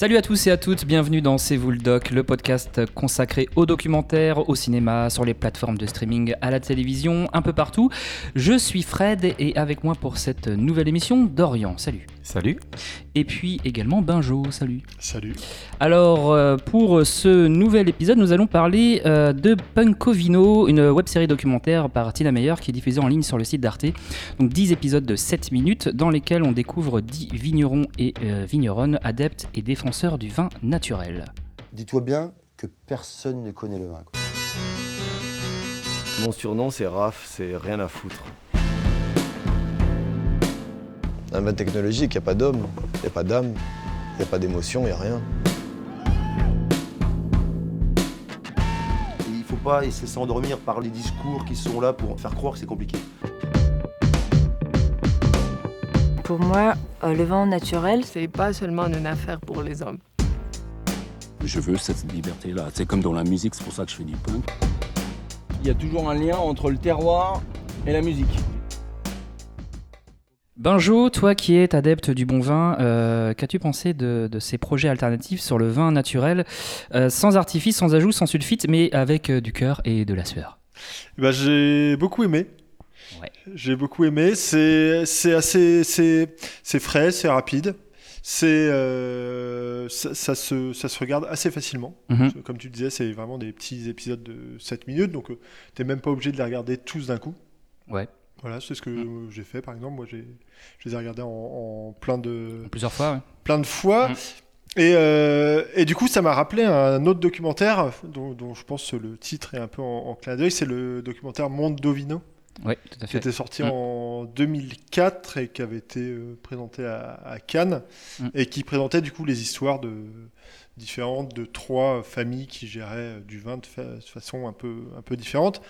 Salut à tous et à toutes, bienvenue dans C'est vous le doc, le podcast consacré au documentaire, au cinéma, sur les plateformes de streaming, à la télévision, un peu partout. Je suis Fred et avec moi pour cette nouvelle émission, Dorian. Salut. Salut. Et puis également Benjo. Salut. Salut. Alors euh, pour ce nouvel épisode, nous allons parler euh, de Punkovino, une web série documentaire par Tina Meyer qui est diffusée en ligne sur le site d'Arte. Donc 10 épisodes de 7 minutes dans lesquels on découvre 10 vignerons et euh, vigneronnes adeptes et défenseurs du vin naturel. Dis-toi bien que personne ne connaît le vin. quoi. Mon surnom c'est Raph, c'est rien à foutre. Un vin technologique, il n'y a pas d'homme, il n'y a pas d'âme, il n'y a pas d'émotion, il n'y a rien. Il ne faut pas essayer de s'endormir par les discours qui sont là pour faire croire que c'est compliqué. Pour moi, euh, le vin naturel, C'est pas seulement une affaire pour les hommes. Je veux cette liberté-là. C'est comme dans la musique, c'est pour ça que je fais du punk. Il y a toujours un lien entre le terroir et la musique. Benjo, toi qui es adepte du bon vin, euh, qu'as-tu pensé de, de ces projets alternatifs sur le vin naturel, euh, sans artifice, sans ajout, sans sulfite, mais avec euh, du cœur et de la sueur? Bah, j'ai beaucoup aimé. Ouais. J'ai beaucoup aimé. C'est assez c'est frais, c'est rapide. C'est ça, ça se ça se regarde assez facilement. Mhm. Comme tu disais, c'est vraiment des petits épisodes de 7 minutes, donc euh, t'es même pas obligé de les regarder tous d'un coup. Ouais. Voilà, c'est ce que euh, j'ai fait par exemple. Moi, j'ai je les ai regardés en, en plein de Plusieurs fois, ouais. plein de fois. Mm. Et, euh, et du coup, ça m'a rappelé un autre documentaire dont, dont je pense que le titre est un peu en, en clin d'œil. C'est le documentaire Monde d'Ovino, Ouais, tout à qui fait. était sorti Mm. en 2004 et qui avait été euh, présenté à, à Cannes Mm. et qui présentait du coup les histoires de différentes de trois familles qui géraient euh, du vin de, fa- de façon un peu un peu différente.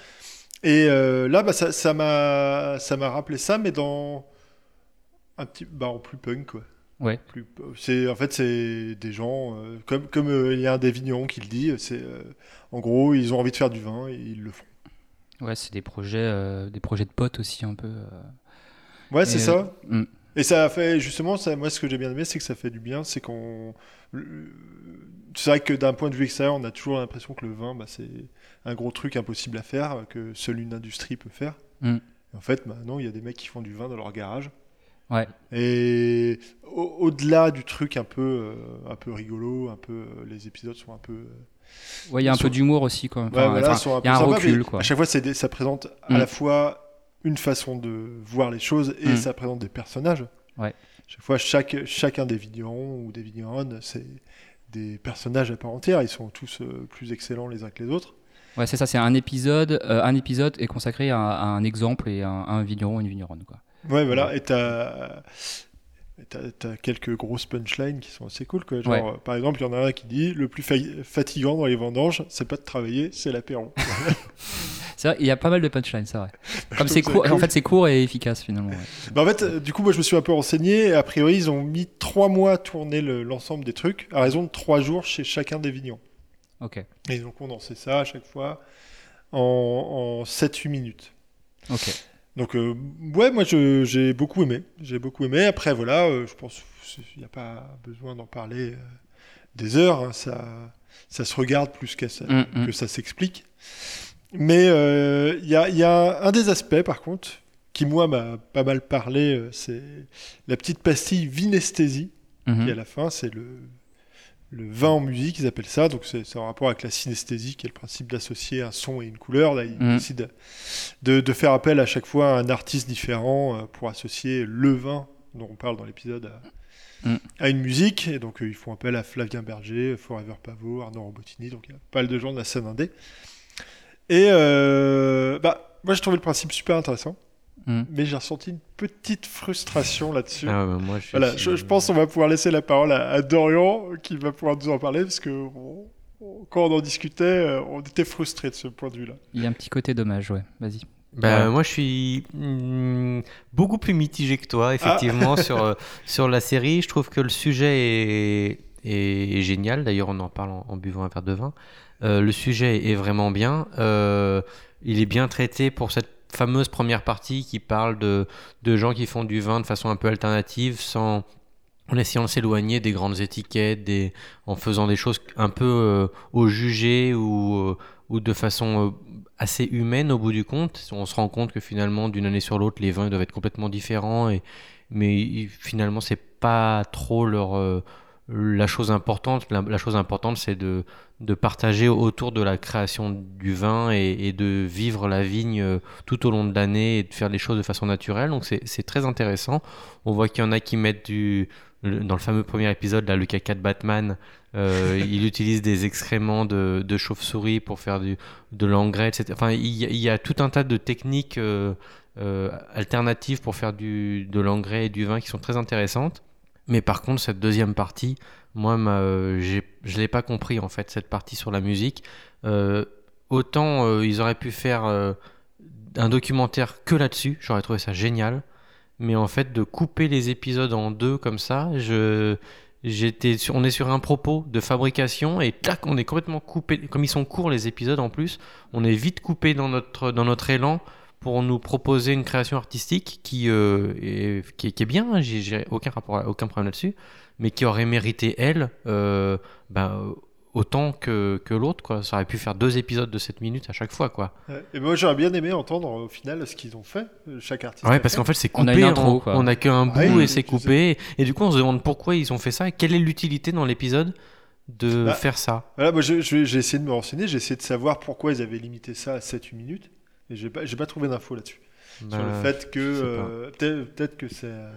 Et euh, là, bah, ça m'a ça m'a rappelé ça, mais dans un petit bah, en plus punk quoi Ouais. plus c'est en fait c'est des gens euh, comme comme euh, il y a un des vignerons qui le dit c'est en gros ils ont envie de faire du vin et ils le font Ouais, c'est des projets, des projets de potes aussi un peu. ouais c'est ça mm. Et ça fait justement ça moi ce que j'ai bien aimé c'est que ça fait du bien c'est qu'on c'est vrai que d'un point de vue extérieur on a toujours l'impression que le vin bah, c'est un gros truc impossible à faire que seule une industrie peut faire Mm. En fait maintenant il y a des mecs qui font du vin dans leur garage Ouais. et au- au-delà du truc un peu euh, un peu rigolo un peu euh, les épisodes sont un peu euh, Ouais, il y a un peu d'humour aussi, quoi. Ouais, Enfin, voilà, enfin, ils sont un il y a un peu sympas, recul, quoi. À chaque fois, des- ça présente à Mm. la fois une façon de voir les choses et Mm. ça présente des personnages. Ouais. Chaque fois, chaque, chacun des vignerons ou des vigneronnes, c'est des personnages à part entière. Ils sont tous euh, plus excellents les uns que les autres. Ouais, c'est ça, c'est un épisode, euh, un épisode est consacré à, à un exemple et à un, à un vigneron, une vigneronne, quoi. Ouais, voilà. Et t'as. t'as quelques grosses punchlines qui sont assez cool. Quoi. Genre, Ouais. euh, Par exemple, il y en a un qui dit Le plus fa- fatigant dans les vendanges, c'est pas de travailler, c'est l'apéro. C'est vrai, il y a pas mal de punchlines, c'est vrai. Comme c'est court, cool. en fait, c'est court et efficace finalement. ouais. Bah, en fait, euh, du coup, moi, je me suis un peu renseigné. A priori, ils ont mis trois mois à tourner le- l'ensemble des trucs, à raison de trois jours chez chacun des vignerons. Ok, Et ils ont condensé ça à chaque fois en, en 7-8 minutes. ok. Donc, euh, ouais, moi, j'ai beaucoup aimé. J'ai beaucoup aimé. Après, voilà, euh, je pense qu'il n'y a pas besoin d'en parler euh, des heures. hein. ça, ça se regarde plus qu'à ça- Mm, mm. que ça s'explique. Mais euh, il y, a, il y a un des aspects, par contre, qui, moi, m'a pas mal parlé, euh, c'est la petite pastille vinesthésie, Mhm. qui à la fin, c'est le, le vin en musique, ils appellent ça. Donc, c'est en rapport avec la synesthésie, qui est le principe d'associer un son et une couleur. Là, ils Mhm. décident de, de faire appel à chaque fois à un artiste différent euh, pour associer le vin, dont on parle dans l'épisode, à, Mhm. à une musique. Et donc, ils font appel à Flavien Berger, Forever Pavot, Arnaud Robotini. Donc, il y a pas mal de gens de la scène indé. Et euh, bah, moi, j'ai trouvé le principe super intéressant. Mhm. Mais j'ai ressenti une petite frustration là-dessus. Ah, bah, moi, je Voilà, je, je pense qu'on va pouvoir laisser la parole à, à Dorian qui va pouvoir nous en parler parce que on- on- quand on en discutait, euh, on était frustrés de ce point de vue-là. Il y a un petit côté dommage, ouais. Vas-y. Bah, Ouais. Moi, je suis hmm, beaucoup plus mitigé que toi, effectivement, sur, euh, sur la série. Je trouve que le sujet est, génial. D'ailleurs, on en parle en, buvant un verre de vin. Euh, le sujet est vraiment bien. Euh, il est bien traité pour cette fameuse première partie qui parle de, gens qui font du vin de façon un peu alternative, sans, en essayant de s'éloigner des grandes étiquettes, des, en faisant des choses un peu euh, au jugé ou, ou de façon assez humaine au bout du compte. On se rend compte que finalement, d'une année sur l'autre, les vins doivent être complètement différents, et, mais finalement, c'est pas trop leur, la chose importante. La, la chose importante, c'est de, de partager autour de la création du vin et, et de vivre la vigne euh, tout au long de l'année et de faire les choses de façon naturelle. Donc c'est c'est très intéressant. On voit qu'il y en a qui mettent du... Dans le fameux premier épisode, là, le caca de Batman, euh, il utilise des excréments de, de chauve-souris pour faire du, de l'engrais, etc. Enfin, il y, a- il y a tout un tas de techniques euh, euh, alternatives pour faire du, de l'engrais et du vin qui sont très intéressantes. Mais par contre, cette deuxième partie, moi, euh, je ne l'ai pas compris, en fait, cette partie sur la musique. Euh, autant euh, ils auraient pu faire un documentaire que là-dessus, j'aurais trouvé ça génial. Mais en fait, de couper les épisodes en deux comme ça, je, j'étais on est sur un propos de fabrication et tac, on est complètement coupé. Comme ils sont courts les épisodes en plus, on est vite coupé dans notre, dans notre élan pour nous proposer une création artistique qui, euh, est, qui, est, qui est bien, hein, j'ai, aucun, rapport, aucun problème là-dessus, mais qui aurait mérité, elle, euh, ben, autant que, que l'autre. Quoi. Ça aurait pu faire deux épisodes de 7 minutes à chaque fois. Quoi. Et moi, j'aurais bien aimé entendre au final ce qu'ils ont fait, euh, chaque artiste. Ouais, a parce qu'en fait, c'est On a coupé. une intro, on- a qu'un bout Ouais, et c'est sais. coupé. Et du coup, on se demande pourquoi ils ont fait ça et quelle est l'utilité dans l'épisode de Bah, faire ça. Voilà, moi, j'ai essayé de me renseigner, j'ai essayé de savoir pourquoi ils avaient limité ça à 7-8 minutes, et j'ai pas, j'ai pas trouvé d'infos là-dessus. sur le Bah, fait que euh, peut-être peut-être que c'est euh,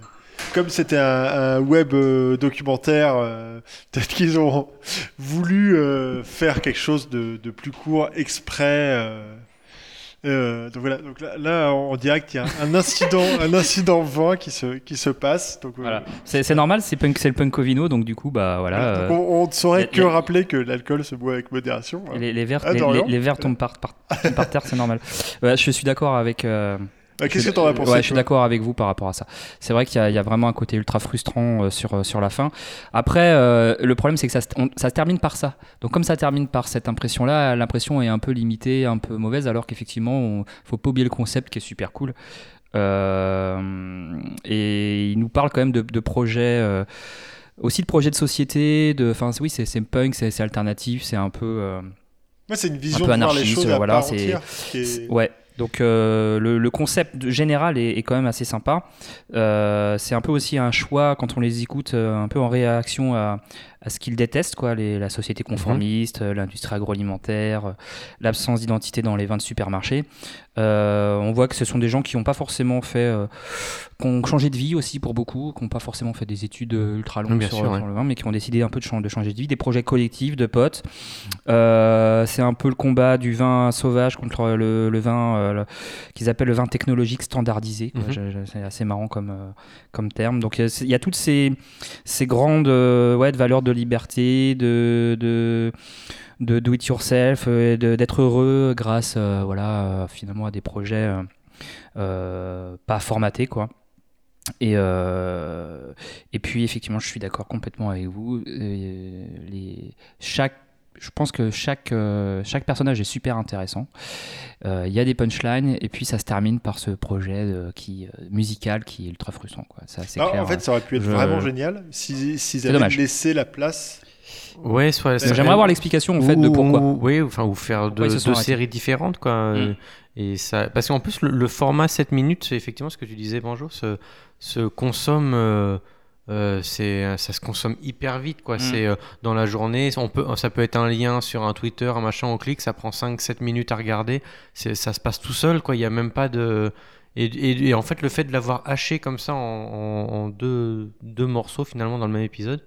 comme c'était un, un web euh, documentaire, euh, peut-être qu'ils ont voulu faire quelque chose de, de plus court exprès. Euh, donc voilà, donc là, là, en direct, il y a un incident, un incident vin qui se, qui se passe. Donc, euh, Voilà. C'est c'est normal, c'est punk, le Punkovino, donc du coup, bah voilà. voilà. euh, Donc on, ne saurait que rappeler que l'alcool se boit avec modération. hein. les, les verres, Ah, les, verres tombent par, par, tombent par terre, c'est normal. Ouais, je suis d'accord avec. Euh, Qu'est-ce que t'en as pensé Ouais, je suis d'accord avec vous par rapport à ça. C'est vrai qu'il y, a- il y a vraiment un côté ultra frustrant euh, sur, euh, sur la fin. Après, euh, le problème, c'est que ça, se- on- ça se termine par ça. Donc, comme ça termine par cette impression-là, l'impression est un peu limitée, un peu mauvaise, alors qu'effectivement, il faut pas oublier le concept qui est super cool. Euh, et il nous parle quand même de, de projets. aussi de projets de société, de, enfin oui, c'est punk, c'est alternatif, c'est un peu, euh, Moi, c'est une un vision peu de voir les anarchiste, voilà, c'est- est- Ouais. Donc euh, le, concept général est, est quand même assez sympa. Euh, c'est un peu aussi un choix quand on les écoute, euh, un peu en réaction à, à ce qu'ils détestent, quoi, les, la société conformiste, euh, l'industrie agroalimentaire, euh, l'absence d'identité dans les vins de supermarché. Euh, on voit que ce sont des gens qui n'ont pas forcément fait, euh, qui ont changé de vie aussi pour beaucoup, qui n'ont pas forcément fait des études ultra longues sur, sûr, sur ouais. le vin, mais qui ont décidé un peu de, chan- de changer de vie, des projets collectifs, de potes. Euh, c'est un peu le combat du vin sauvage contre le, le vin qu'ils appellent le vin technologique standardisé. Mhm. C'est assez marrant comme, comme terme. Donc il y a- il y, a toutes ces, ces grandes ouais, de valeurs de liberté, de, de, de do it yourself, euh, de- d'être heureux grâce euh, voilà, euh, finalement à des projets pas formatés. quoi. Et, et puis effectivement, je suis d'accord complètement avec vous. Les, chaque, je pense que chaque, euh, chaque personnage est super intéressant. Euh, Il y a des punchlines et puis ça se termine par ce projet qui, euh, musical qui est ultra frustrant. Quoi. Ça, c'est Ah, clair. en fait, ça aurait pu être Je- vraiment génial si- s'ils C'est avaient dommage. laissé la place. Ouais, soit J'aimerais avoir l'explication en fait de Ou- pourquoi. ou- oui, enfin, ou faire Pourquoi deux, séries différentes, quoi. euh, Et ça, parce qu'en plus, le, le format 7 minutes, c'est effectivement ce que tu disais, Banjo, se, se consomme. euh, euh, c'est, ça se consomme hyper vite, quoi. Mm. C'est euh, dans la journée, on peut, ça peut être un lien sur un Twitter, un machin, on clique, ça prend 5-7 minutes à regarder. Ça se passe tout seul, quoi. Il n'y a même pas de. Et, et- et en fait, le fait de l'avoir haché comme ça en, en- en deux, deux morceaux, finalement, dans le même épisode,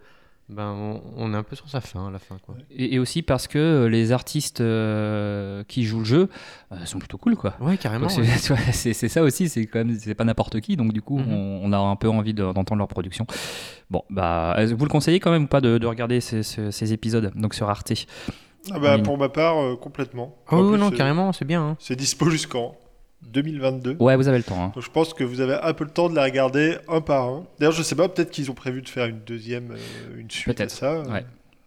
ben, on, on est un peu sur sa fin à la fin, quoi. Et, et aussi parce que euh, les artistes euh, qui jouent le jeu euh, sont plutôt cool quoi. Ouais, carrément. Ouais. c'est- ça aussi, c'est quand même c'est pas n'importe qui, donc du coup Mhm. on, on a un peu envie de- d'entendre leur production. Bon bah vous le conseillez quand même ou pas de, de regarder ces, ces- ces épisodes donc sur Arte? Ah bah, pour ma part, euh, complètement. Oh En oui, plus, non, carrément, c'est bien. hein. C'est dispo jusqu'en 2022. Ouais vous avez le temps. hein. Donc je pense que vous avez un peu le temps de la regarder un par un. D'ailleurs, je sais pas, peut-être qu'ils ont prévu de faire une deuxième, euh, une suite à ça. ouais.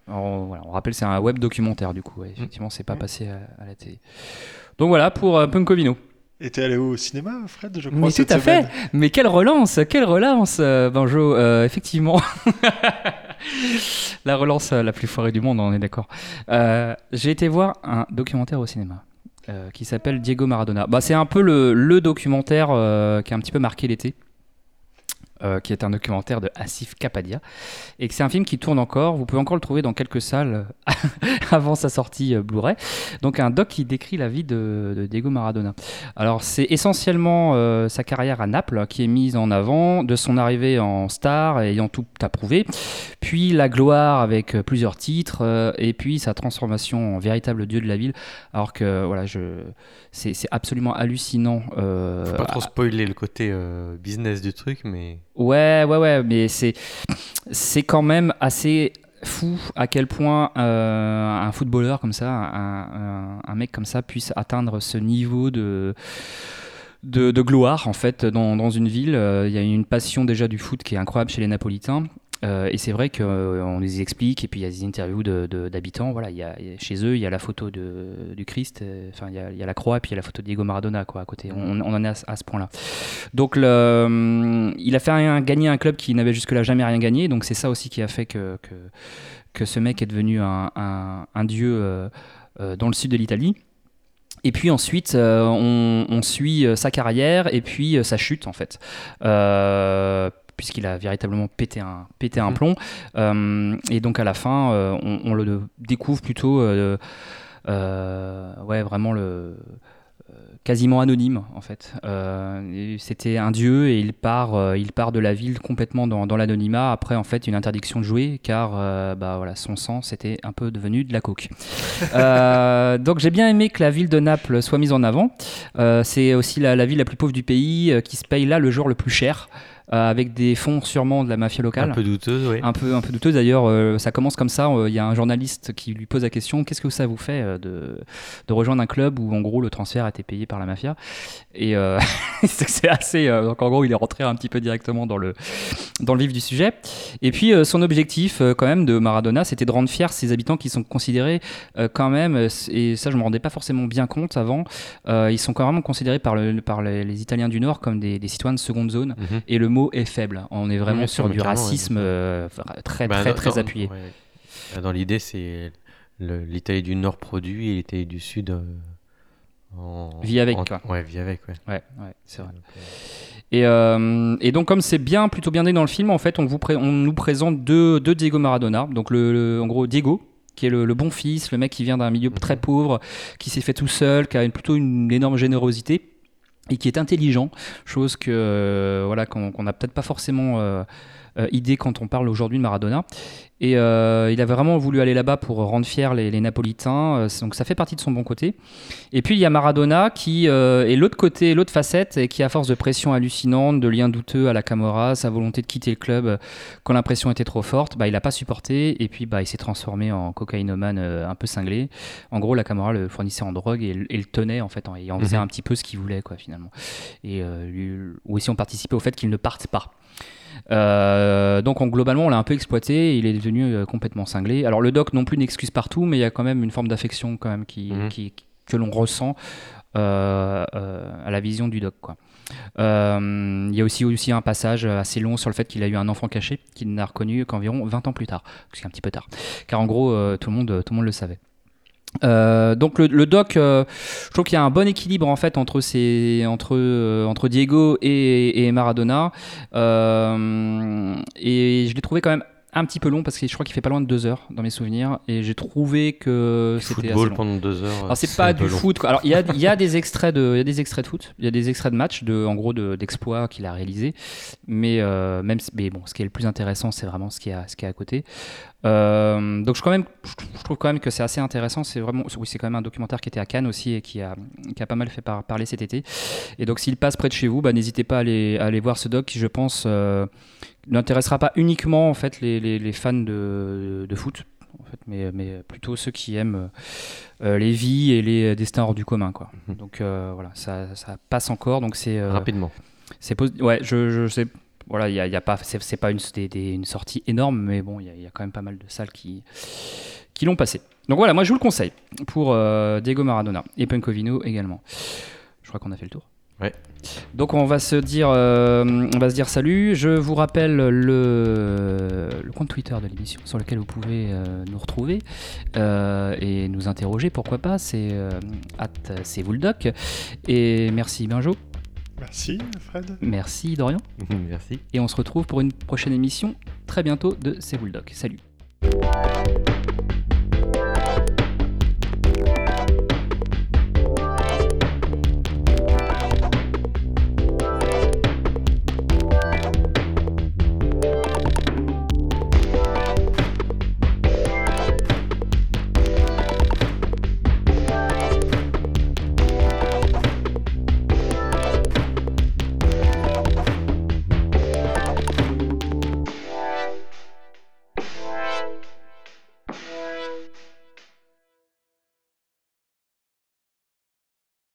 Alors, on, voilà, on rappelle c'est un web documentaire du coup, ouais, effectivement c'est pas Mm. passé à, à la télé. Donc voilà pour euh, Punkovino. Et t'es allé au cinéma, Fred, je crois, Mais tout à fait. Mais quelle relance, quelle relance, euh, Benjo. Euh, effectivement, la relance euh, la plus foirée du monde, on est d'accord. Euh, J'ai été voir un documentaire au cinéma. Euh, qui s'appelle Diego Maradona. Bah, c'est un peu le, le documentaire euh, qui a un petit peu marqué l'été, euh, qui est un documentaire de Asif Kapadia, et que c'est un film qui tourne encore. Vous pouvez encore le trouver dans quelques salles avant sa sortie euh, Blu-ray. Donc un doc qui décrit la vie de, de Diego Maradona. Alors c'est essentiellement euh, sa carrière à Naples qui est mise en avant, de son arrivée en star ayant tout approuvé, puis la gloire avec plusieurs titres, et puis sa transformation en véritable dieu de la ville. Alors que voilà, je, c'est, absolument hallucinant. Faut pas trop spoiler le côté business du truc, mais Ouais, ouais, ouais, mais c'est c'est quand même assez fou à quel point euh, un footballeur comme ça, un, mec comme ça puisse atteindre ce niveau de de, de gloire en fait dans, dans une ville. Euh, Il y a une passion déjà du foot qui est incroyable chez les Napolitains. Euh, et c'est vrai qu'on les explique, et puis il y a des interviews d'habitants. Voilà, il y y a- chez eux, il y a la photo du Christ, euh, enfin, il y a, la croix, et puis il y a la photo de Diego Maradona quoi, à côté. On, en est à, ce- point-là. Donc, il a fait un, gagner un club qui n'avait jusque-là jamais rien gagné. Donc, c'est ça aussi qui a fait que, que, ce mec est devenu un, dieu euh, euh, dans le sud de l'Italie. Et puis ensuite, euh, on, suit euh, sa carrière et puis euh, sa chute, en fait. Puisqu'il a véritablement pété un, pété un Mhm. plomb. Euh, et donc à la fin, euh, on, on le découvre plutôt, euh, ouais, vraiment le quasiment anonyme en fait. Euh, C'était un dieu et il part, euh, il part de la ville complètement dans, dans l'anonymat après en fait une interdiction de jouer car euh, bah voilà son sang c'était un peu devenu de la coke. Donc j'ai bien aimé que la ville de Naples soit mise en avant. C'est aussi la, la ville la plus pauvre du pays qui se paye là le jour le plus cher. Euh, avec des fonds sûrement de la mafia locale. Un peu douteuse, oui. un peu un peu douteux d'ailleurs euh, ça commence comme ça euh, il y a un journaliste qui lui pose la question qu'est-ce que ça vous fait de, de rejoindre un club où en gros le transfert a été payé par la mafia? Et c'est assez donc en gros il est rentré un petit peu directement dans le dans le vif du sujet. Et puis son objectif quand même de Maradona c'était de rendre fiers ses habitants qui sont considérés quand même et ça je me rendais pas forcément bien compte avant ils sont quand même considérés par, le, par les, les Italiens du Nord comme des, des citoyens de seconde zone. Mhm. et le mot est faible on est vraiment Oui, sur du ouais. racisme euh, très Bah, très dans- très dans- appuyé ouais. Bah, Dans l'idée, c'est l'Italie du Nord produit et l'Italie du Sud euh, en, Vit avec, en- quoi. Ouais, vit avec, ouais. Ouais, ouais, c'est vrai. Euh, Et, euh, et donc, comme c'est bien, plutôt bien dit dans le film, en fait, on, vous on nous présente deux, deux Diego Maradona. Donc, le, le- en gros, Diego, qui est le, le bon fils, le mec qui vient d'un milieu Mhm. très pauvre, qui s'est fait tout seul, qui a une, plutôt une énorme générosité et qui est intelligent, chose que euh, voilà qu'on n'a peut-être pas forcément euh, idée quand on parle aujourd'hui de Maradona. Et euh, il avait vraiment voulu aller là-bas pour rendre fiers les, les Napolitains, euh, donc ça fait partie de son bon côté. Et puis il y a Maradona qui euh, est l'autre côté, l'autre facette, et qui à force de pression hallucinante, de liens douteux à la Camorra, sa volonté de quitter le club euh, quand la pression était trop forte, bah, il n'a pas supporté, et puis bah, il s'est transformé en cocaïnomane euh, un peu cinglé. En gros, la Camorra le fournissait en drogue et, et le tenait en fait, en- et en faisait Mhm. un petit peu ce qu'il voulait quoi finalement. Et euh, lui- ou aussi on participait au fait qu'il ne parte pas. Euh, donc on- globalement on l'a un peu exploité, il est devenu euh, complètement cinglé. Alors le doc non plus n'excuse partout, mais il y a quand même une forme d'affection quand même qui, Mhm. qui- que l'on ressent euh, euh, à la vision du doc. Quoi. Euh, il y a aussi, aussi un passage assez long sur le fait qu'il a eu un enfant caché qu'il n'a reconnu qu'environ 20 ans plus tard, ce qui est un petit peu tard, car en gros euh, tout, le monde, tout le monde le savait. Euh, donc le, le doc, euh, je trouve qu'il y a un bon équilibre en fait entre ces, entre, euh, entre Diego et, et Maradona, et je l'ai trouvé quand même un petit peu long parce que je crois qu'il fait pas loin de deux heures dans mes souvenirs, et j'ai trouvé que c'était assez Football long. pendant deux heures. Alors c'est pas du foot. quoi. Alors il y a, il y a des extraits de, il y a des extraits de foot, il y a des extraits de matchs, de, en gros de- d'exploits qu'il a réalisé. Mais euh, même, si- mais bon, ce qui est le plus intéressant, c'est vraiment ce qui est à, ce qui est à côté. Euh, donc je quand même, je trouve- quand même que c'est assez intéressant. C'est vraiment, oui, c'est quand même un documentaire qui était à Cannes aussi et qui a, qui a pas mal fait par- parler cet été. Et donc s'il passe près de chez vous, bah, n'hésitez pas à aller, à aller voir ce doc qui, je pense, euh, n'intéressera pas uniquement en fait les, les- les fans de, de foot. En fait, mais, mais plutôt ceux qui aiment euh, les vies et les destins hors du commun. Quoi. Mhm. Donc euh, voilà, ça, ça passe encore. Donc c'est euh, Rapidement. c'est ouais, je, je sais. Voilà, il y a, il y a pas, c'est c'est pas une, des- des- une sortie énorme, mais bon, il y, a- il y a quand même pas mal de salles qui, qui l'ont passé. Donc voilà, moi je vous le conseille pour euh, Diego Maradona et Punkovino également. Je crois qu'on a fait le tour. Ouais. Donc on va se dire, euh, on va se dire salut. Je vous rappelle le, le compte Twitter de l'émission sur lequel vous pouvez euh, nous retrouver euh, et nous interroger. Pourquoi pas C'est at c'est vous le doc. Et merci Benjo, Merci, Fred. merci Dorian. Merci. Et on se retrouve pour une prochaine émission très bientôt de C'est. Salut.